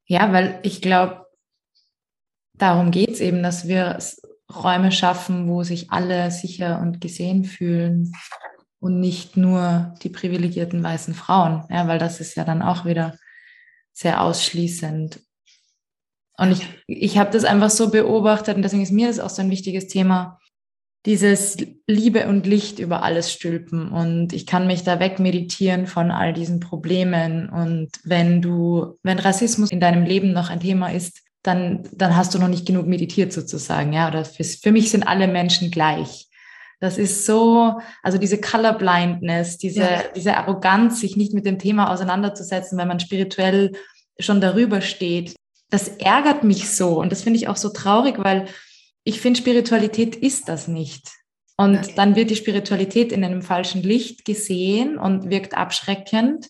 Ja, weil ich glaube, darum geht es eben, dass wir Räume schaffen, wo sich alle sicher und gesehen fühlen und nicht nur die privilegierten weißen Frauen, ja, weil das ist ja dann auch wieder sehr ausschließend. Und ich, ich habe das einfach so beobachtet und deswegen ist mir das auch so ein wichtiges Thema, dieses Liebe und Licht über alles stülpen und ich kann mich da wegmeditieren von all diesen Problemen und wenn du, wenn Rassismus in deinem Leben noch ein Thema ist, dann, dann hast du noch nicht genug meditiert sozusagen, ja, oder für, für mich sind alle Menschen gleich. Das ist so, also diese Colorblindness, diese, ja. diese Arroganz, sich nicht mit dem Thema auseinanderzusetzen, wenn man spirituell schon darüber steht. Das ärgert mich so und das finde ich auch so traurig, weil ich finde, Spiritualität ist das nicht. Und okay. dann wird die Spiritualität in einem falschen Licht gesehen und wirkt abschreckend.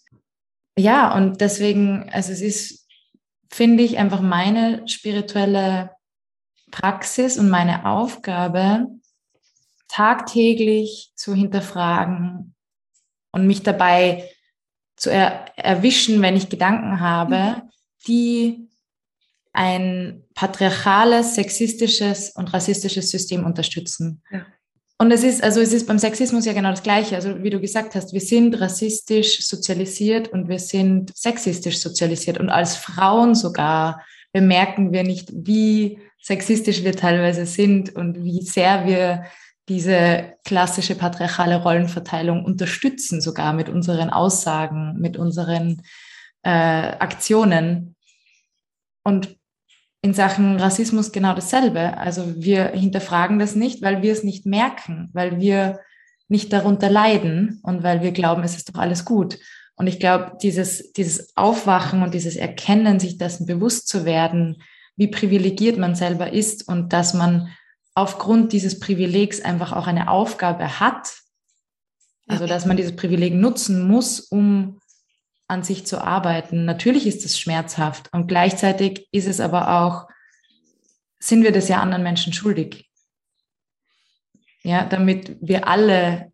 Ja, und deswegen, also es ist, finde ich, einfach meine spirituelle Praxis und meine Aufgabe, tagtäglich zu hinterfragen und mich dabei zu er erwischen, wenn ich Gedanken habe, mhm. die ein patriarchales, sexistisches und rassistisches System unterstützen. Ja. Und es ist, also es ist beim Sexismus ja genau das Gleiche. Also wie du gesagt hast, wir sind rassistisch sozialisiert und wir sind sexistisch sozialisiert. Und als Frauen sogar bemerken wir nicht, wie sexistisch wir teilweise sind und wie sehr wir diese klassische patriarchale Rollenverteilung unterstützen, sogar mit unseren Aussagen, mit unseren äh, Aktionen. Und in Sachen Rassismus genau dasselbe. Also wir hinterfragen das nicht, weil wir es nicht merken, weil wir nicht darunter leiden und weil wir glauben, es ist doch alles gut. Und ich glaube, dieses, dieses Aufwachen und dieses Erkennen, sich dessen bewusst zu werden, wie privilegiert man selber ist und dass man aufgrund dieses Privilegs einfach auch eine Aufgabe hat, also dass man dieses Privileg nutzen muss, um an sich zu arbeiten. Natürlich ist es schmerzhaft und gleichzeitig ist es aber auch, sind wir das ja anderen Menschen schuldig. Ja, damit wir alle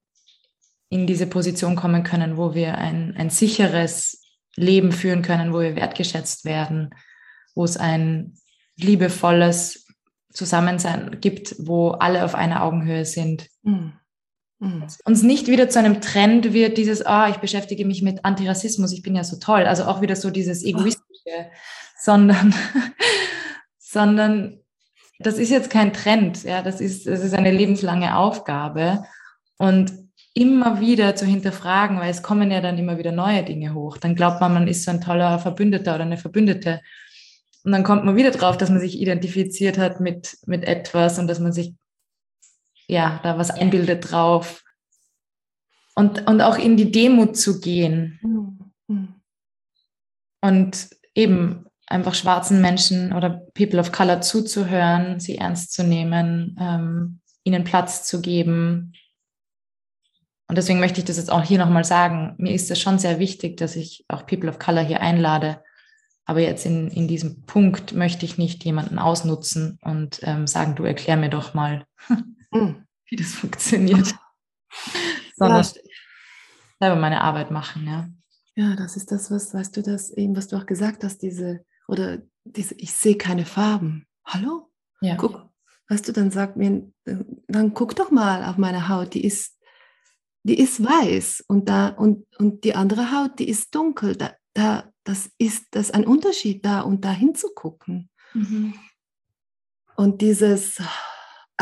in diese Position kommen können, wo wir ein, ein sicheres Leben führen können, wo wir wertgeschätzt werden, wo es ein liebevolles Zusammensein gibt, wo alle auf einer Augenhöhe sind. Mhm. Mhm. Uns nicht wieder zu einem Trend wird, dieses, ah, ich beschäftige mich mit Antirassismus, ich bin ja so toll. Also auch wieder so dieses Egoistische, sondern, <laughs> sondern das ist jetzt kein Trend, ja, das ist, das ist eine lebenslange Aufgabe. Und immer wieder zu hinterfragen, weil es kommen ja dann immer wieder neue Dinge hoch. Dann glaubt man, man ist so ein toller Verbündeter oder eine Verbündete. Und dann kommt man wieder drauf, dass man sich identifiziert hat mit, mit etwas und dass man sich ja da was einbildet drauf. Und, und auch in die Demut zu gehen. Mhm. Und eben einfach schwarzen Menschen oder People of Color zuzuhören, sie ernst zu nehmen, ähm, ihnen Platz zu geben, und deswegen möchte ich das jetzt auch hier nochmal sagen. Mir ist es schon sehr wichtig, dass ich auch People of Color hier einlade. Aber jetzt in, in diesem Punkt möchte ich nicht jemanden ausnutzen und ähm, sagen, du erklär mir doch mal, <laughs> hm. wie das funktioniert. Sondern ja. selber meine Arbeit machen, ja. Ja, das ist das, was, weißt du, das eben, was du auch gesagt hast, diese, oder diese, ich sehe keine Farben. Hallo? Ja. Guck, weißt du, dann sagt mir, dann guck doch mal auf meine Haut, die ist die ist weiß und, da, und, und die andere Haut, die ist dunkel. Da, da, das ist das ein Unterschied da und da hinzugucken. Mhm. Und dieses,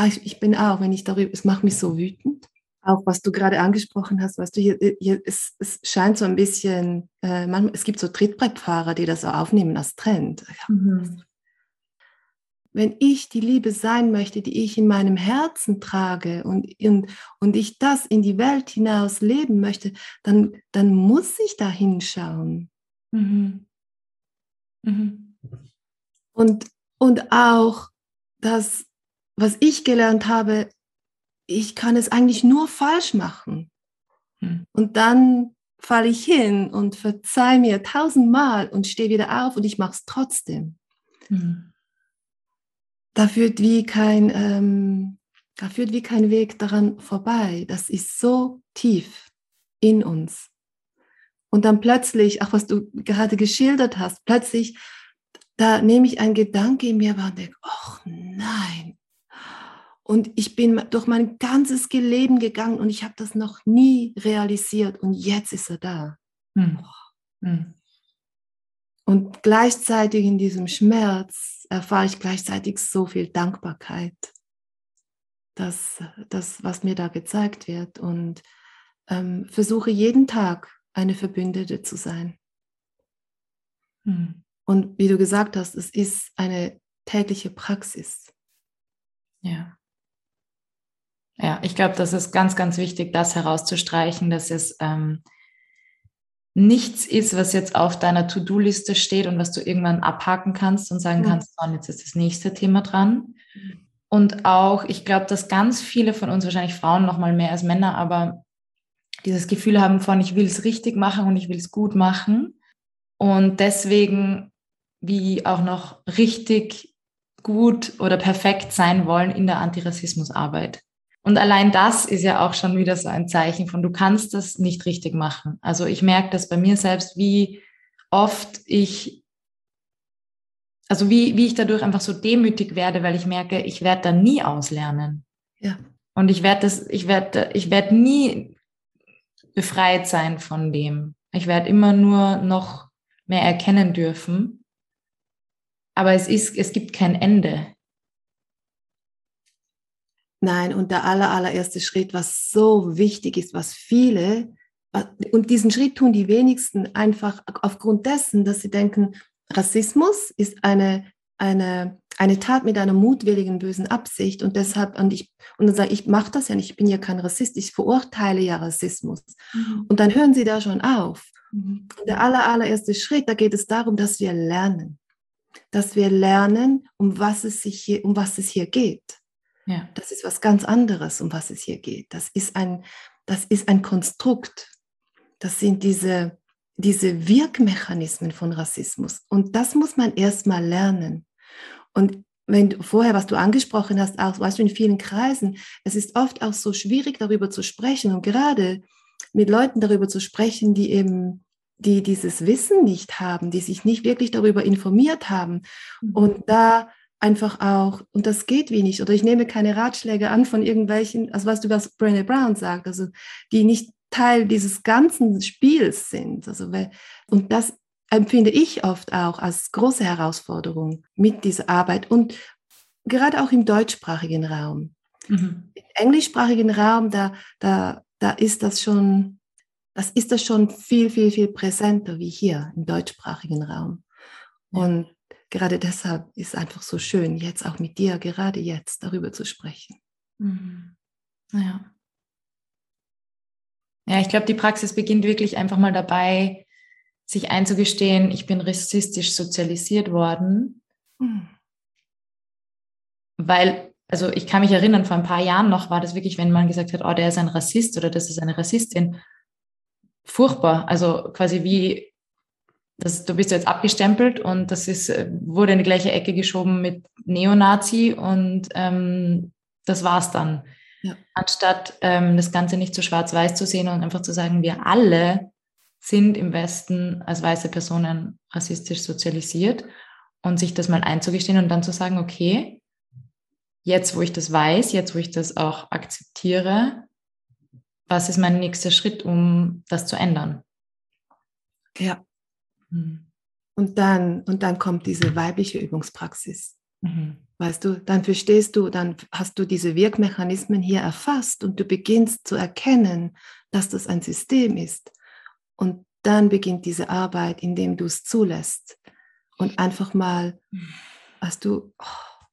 ich, ich, bin auch, wenn ich darüber, es macht mich so wütend. Auch was du gerade angesprochen hast, weißt du, hier, hier es, es scheint so ein bisschen, äh, manchmal, es gibt so Trittbrettfahrer, die das so aufnehmen als Trend. Mhm wenn ich die Liebe sein möchte, die ich in meinem Herzen trage und, und, und ich das in die Welt hinaus leben möchte, dann, dann muss ich da hinschauen. Mhm. Mhm. Und, und auch das, was ich gelernt habe, ich kann es eigentlich nur falsch machen. Mhm. Und dann falle ich hin und verzeih mir tausendmal und stehe wieder auf und ich mache es trotzdem. Mhm da führt wie kein, ähm, da führt wie kein Weg daran vorbei. Das ist so tief in uns. Und dann plötzlich, auch was du gerade geschildert hast, plötzlich, da nehme ich einen Gedanke in mir wahr und denke, ach nein. Und ich bin durch mein ganzes Leben gegangen und ich habe das noch nie realisiert und jetzt ist er da. Hm. Hm. Und gleichzeitig in diesem Schmerz erfahre ich gleichzeitig so viel Dankbarkeit, dass das, was mir da gezeigt wird und ähm, versuche jeden Tag eine Verbündete zu sein. Hm. Und wie du gesagt hast, es ist eine tägliche Praxis. Ja. Ja, ich glaube, das ist ganz, ganz wichtig, das herauszustreichen, dass es ähm, nichts ist, was jetzt auf deiner To-Do-Liste steht und was du irgendwann abhaken kannst und sagen mhm. kannst, oh, jetzt ist das nächste Thema dran. Und auch, ich glaube, dass ganz viele von uns, wahrscheinlich Frauen noch mal mehr als Männer, aber dieses Gefühl haben von, ich will es richtig machen und ich will es gut machen. Und deswegen wie auch noch richtig gut oder perfekt sein wollen in der Antirassismusarbeit. Und allein das ist ja auch schon wieder so ein Zeichen von, du kannst das nicht richtig machen. Also ich merke das bei mir selbst, wie oft ich, also wie, wie ich dadurch einfach so demütig werde, weil ich merke, ich werde da nie auslernen. Ja. Und ich werde das, ich werde, ich werde nie befreit sein von dem. Ich werde immer nur noch mehr erkennen dürfen. Aber es ist, es gibt kein Ende. Nein, und der aller, allererste Schritt, was so wichtig ist, was viele, und diesen Schritt tun die wenigsten einfach aufgrund dessen, dass sie denken, Rassismus ist eine, eine, eine Tat mit einer mutwilligen bösen Absicht und deshalb und ich und dann sage ich, ich mache das ja nicht, ich bin ja kein Rassist, ich verurteile ja Rassismus. Mhm. Und dann hören sie da schon auf. Mhm. Der aller, allererste Schritt, da geht es darum, dass wir lernen, dass wir lernen, um was es sich hier, um was es hier geht. Ja. Das ist was ganz anderes, um was es hier geht. Das ist ein, das ist ein Konstrukt. Das sind diese, diese Wirkmechanismen von Rassismus. Und das muss man erstmal lernen. Und wenn du vorher, was du angesprochen hast, auch, weißt du, in vielen Kreisen, es ist oft auch so schwierig, darüber zu sprechen und gerade mit Leuten darüber zu sprechen, die eben, die dieses Wissen nicht haben, die sich nicht wirklich darüber informiert haben mhm. und da einfach auch, und das geht wenig, oder ich nehme keine Ratschläge an von irgendwelchen, also was du, was Brené Brown sagt, also die nicht Teil dieses ganzen Spiels sind. Also, und das empfinde ich oft auch als große Herausforderung mit dieser Arbeit und gerade auch im deutschsprachigen Raum. Mhm. Im englischsprachigen Raum, da, da, da ist das schon, das ist das schon viel, viel, viel präsenter wie hier im deutschsprachigen Raum. Und gerade deshalb ist es einfach so schön, jetzt auch mit dir, gerade jetzt darüber zu sprechen. Mhm. Ja. Ja, ich glaube, die Praxis beginnt wirklich einfach mal dabei, sich einzugestehen, ich bin rassistisch sozialisiert worden. Mhm. Weil, also ich kann mich erinnern, vor ein paar Jahren noch war das wirklich, wenn man gesagt hat, oh, der ist ein Rassist oder das ist eine Rassistin, furchtbar. Also quasi wie, das, du bist jetzt abgestempelt und das ist, äh, wurde in die gleiche Ecke geschoben mit Neonazi und ähm, das war's dann. Ja. Anstatt ähm, das Ganze nicht so schwarz-weiß zu sehen und einfach zu sagen, wir alle sind im Westen als weiße Personen rassistisch sozialisiert und sich das mal einzugestehen und dann zu sagen, okay, jetzt wo ich das weiß, jetzt wo ich das auch akzeptiere, was ist mein nächster Schritt, um das zu ändern? Ja. Hm. Und dann, und dann kommt diese weibliche Übungspraxis. Mhm. Weißt du, dann verstehst du, dann hast du diese Wirkmechanismen hier erfasst und du beginnst zu erkennen, dass das ein System ist. Und dann beginnt diese Arbeit, indem du es zulässt. Und einfach mal, was du, oh,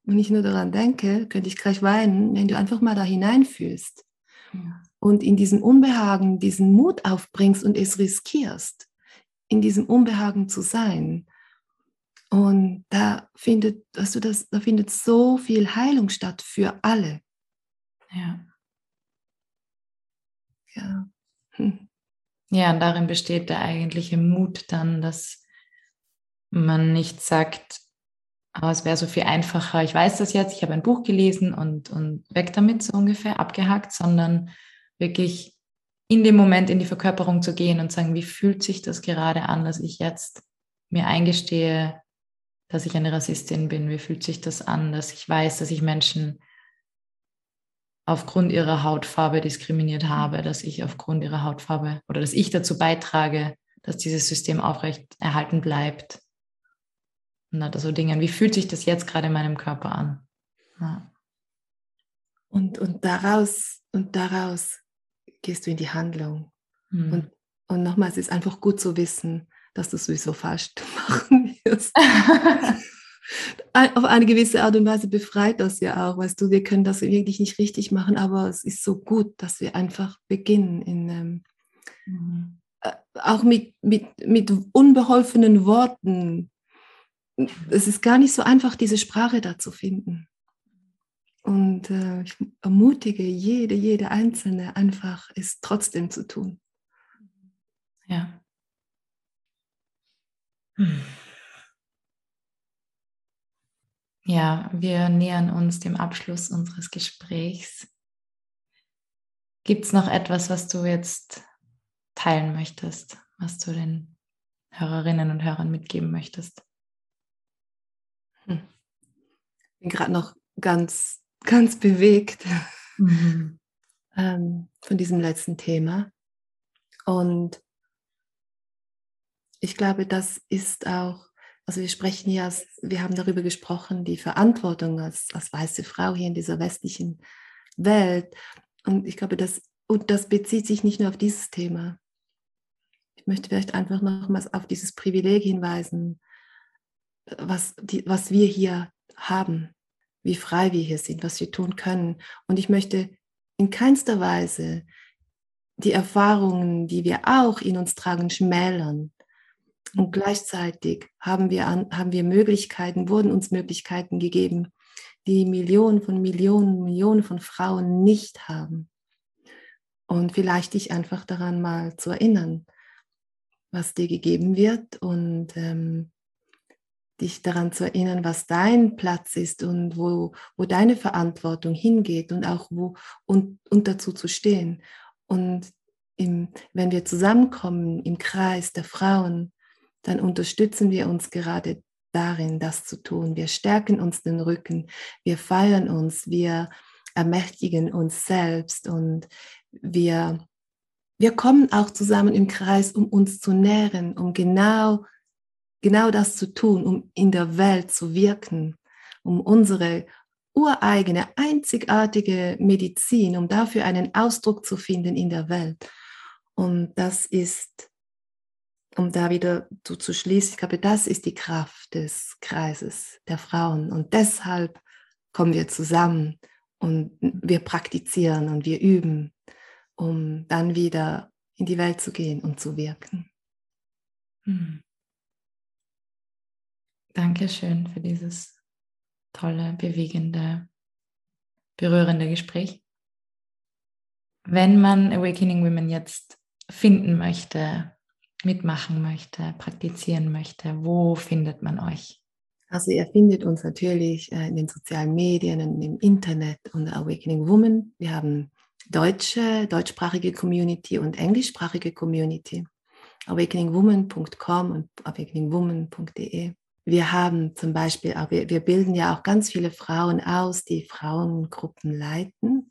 wenn ich nur daran denke, könnte ich gleich weinen, wenn du einfach mal da hineinfühlst ja. und in diesem Unbehagen diesen Mut aufbringst und es riskierst, in diesem Unbehagen zu sein. Und da findet, du, das, da findet so viel Heilung statt für alle. Ja. Ja. Hm. <laughs> Ja, und darin besteht der eigentliche Mut dann, dass man nicht sagt, aber es wäre so viel einfacher, ich weiß das jetzt, ich habe ein Buch gelesen und, und weg damit so ungefähr, abgehakt, sondern wirklich in dem Moment in die Verkörperung zu gehen und sagen, wie fühlt sich das gerade an, dass ich jetzt mir eingestehe, dass ich eine Rassistin bin? Wie fühlt sich das an, dass ich weiß, dass ich Menschen aufgrund ihrer Hautfarbe diskriminiert habe, dass ich aufgrund ihrer Hautfarbe oder dass ich dazu beitrage, dass dieses System aufrecht erhalten bleibt. Und so also Dinge, wie fühlt sich das jetzt gerade in meinem Körper an? Ja. Und, und, daraus, und daraus gehst du in die Handlung. Hm. Und, und nochmals, es ist einfach gut zu wissen, dass du es sowieso falsch <laughs> machen wirst. <laughs> auf eine gewisse Art und Weise befreit das ja auch, weißt du, wir können das wirklich nicht richtig machen, aber es ist so gut, dass wir einfach beginnen in ähm, mhm. äh, auch mit, mit, mit unbeholfenen Worten. Es ist gar nicht so einfach, diese Sprache da zu finden. Und äh, ich ermutige jede, jede Einzelne einfach, es trotzdem zu tun. Ja. Hm. Ja, wir nähern uns dem Abschluss unseres Gesprächs. Gibt es noch etwas, was du jetzt teilen möchtest, was du den Hörerinnen und Hörern mitgeben möchtest? Hm. Ich bin gerade noch ganz, ganz bewegt mhm. ähm, von diesem letzten Thema. Und ich glaube, das ist auch also wir sprechen ja, wir haben darüber gesprochen, die Verantwortung als, als weiße Frau hier in dieser westlichen Welt. Und ich glaube, das, und das bezieht sich nicht nur auf dieses Thema. Ich möchte vielleicht einfach nochmals auf dieses Privileg hinweisen, was, die, was wir hier haben, wie frei wir hier sind, was wir tun können. Und ich möchte in keinster Weise die Erfahrungen, die wir auch in uns tragen, schmälern. Und gleichzeitig haben wir, haben wir Möglichkeiten, wurden uns Möglichkeiten gegeben, die Millionen von Millionen, Millionen von Frauen nicht haben. Und vielleicht dich einfach daran mal zu erinnern, was dir gegeben wird und ähm, dich daran zu erinnern, was dein Platz ist und wo, wo deine Verantwortung hingeht und auch wo und, und dazu zu stehen. Und im, wenn wir zusammenkommen im Kreis der Frauen, dann unterstützen wir uns gerade darin, das zu tun. Wir stärken uns den Rücken, wir feiern uns, wir ermächtigen uns selbst und wir, wir kommen auch zusammen im Kreis, um uns zu nähren, um genau, genau das zu tun, um in der Welt zu wirken, um unsere ureigene, einzigartige Medizin, um dafür einen Ausdruck zu finden in der Welt. Und das ist um da wieder zu, zu schließen, ich glaube, das ist die Kraft des Kreises der Frauen. Und deshalb kommen wir zusammen und wir praktizieren und wir üben, um dann wieder in die Welt zu gehen und zu wirken. Hm. Dankeschön für dieses tolle, bewegende, berührende Gespräch. Wenn man Awakening Women jetzt finden möchte, mitmachen möchte, praktizieren möchte, wo findet man euch? Also ihr findet uns natürlich äh, in den sozialen Medien, im Internet unter Awakening Woman. Wir haben deutsche, deutschsprachige Community und englischsprachige Community. awakeningwoman.com und awakeningwoman.de. Wir haben zum Beispiel auch, wir, wir bilden ja auch ganz viele Frauen aus, die Frauengruppen leiten.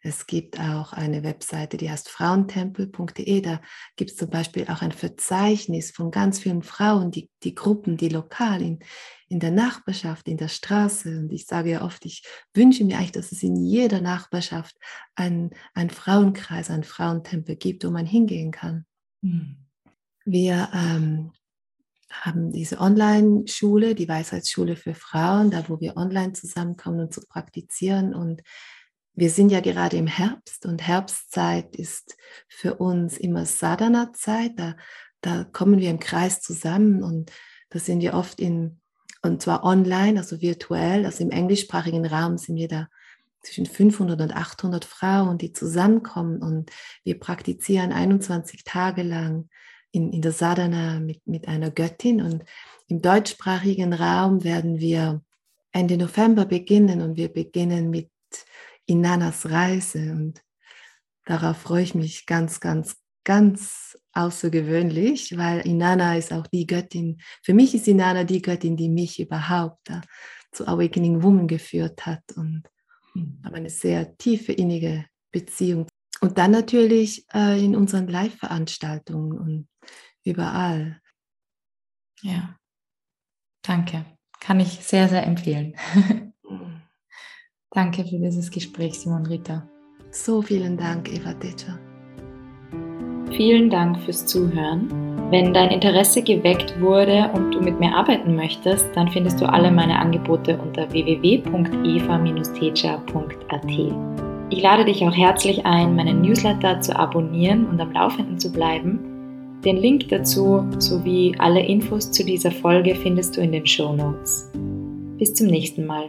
Es gibt auch eine Webseite, die heißt frauentempel.de. Da gibt es zum Beispiel auch ein Verzeichnis von ganz vielen Frauen, die, die Gruppen, die lokal in, in der Nachbarschaft, in der Straße. Und ich sage ja oft, ich wünsche mir eigentlich, dass es in jeder Nachbarschaft einen, einen Frauenkreis, einen Frauentempel gibt, wo man hingehen kann. Mhm. Wir ähm, haben diese Online-Schule, die Weisheitsschule für Frauen, da wo wir online zusammenkommen und zu praktizieren. Und wir sind ja gerade im Herbst und Herbstzeit ist für uns immer Sadhana-Zeit. Da, da kommen wir im Kreis zusammen und da sind wir oft in, und zwar online, also virtuell, also im englischsprachigen Raum sind wir da zwischen 500 und 800 Frauen, die zusammenkommen und wir praktizieren 21 Tage lang in, in der Sadhana mit, mit einer Göttin und im deutschsprachigen Raum werden wir Ende November beginnen und wir beginnen mit Inanas Reise und darauf freue ich mich ganz, ganz, ganz außergewöhnlich, weil Inanna ist auch die Göttin, für mich ist Inanna die Göttin, die mich überhaupt da zu Awakening Woman geführt hat und habe eine sehr tiefe, innige Beziehung. Und dann natürlich äh, in unseren Live-Veranstaltungen und überall. Ja, danke. Kann ich sehr, sehr empfehlen. <laughs> Danke für dieses Gespräch, Simon Rita. So vielen Dank, Eva Techer. Vielen Dank fürs Zuhören. Wenn dein Interesse geweckt wurde und du mit mir arbeiten möchtest, dann findest du alle meine Angebote unter www.eva-techa.at. Ich lade dich auch herzlich ein, meinen Newsletter zu abonnieren und am Laufenden zu bleiben. Den Link dazu sowie alle Infos zu dieser Folge findest du in den Show Notes. Bis zum nächsten Mal.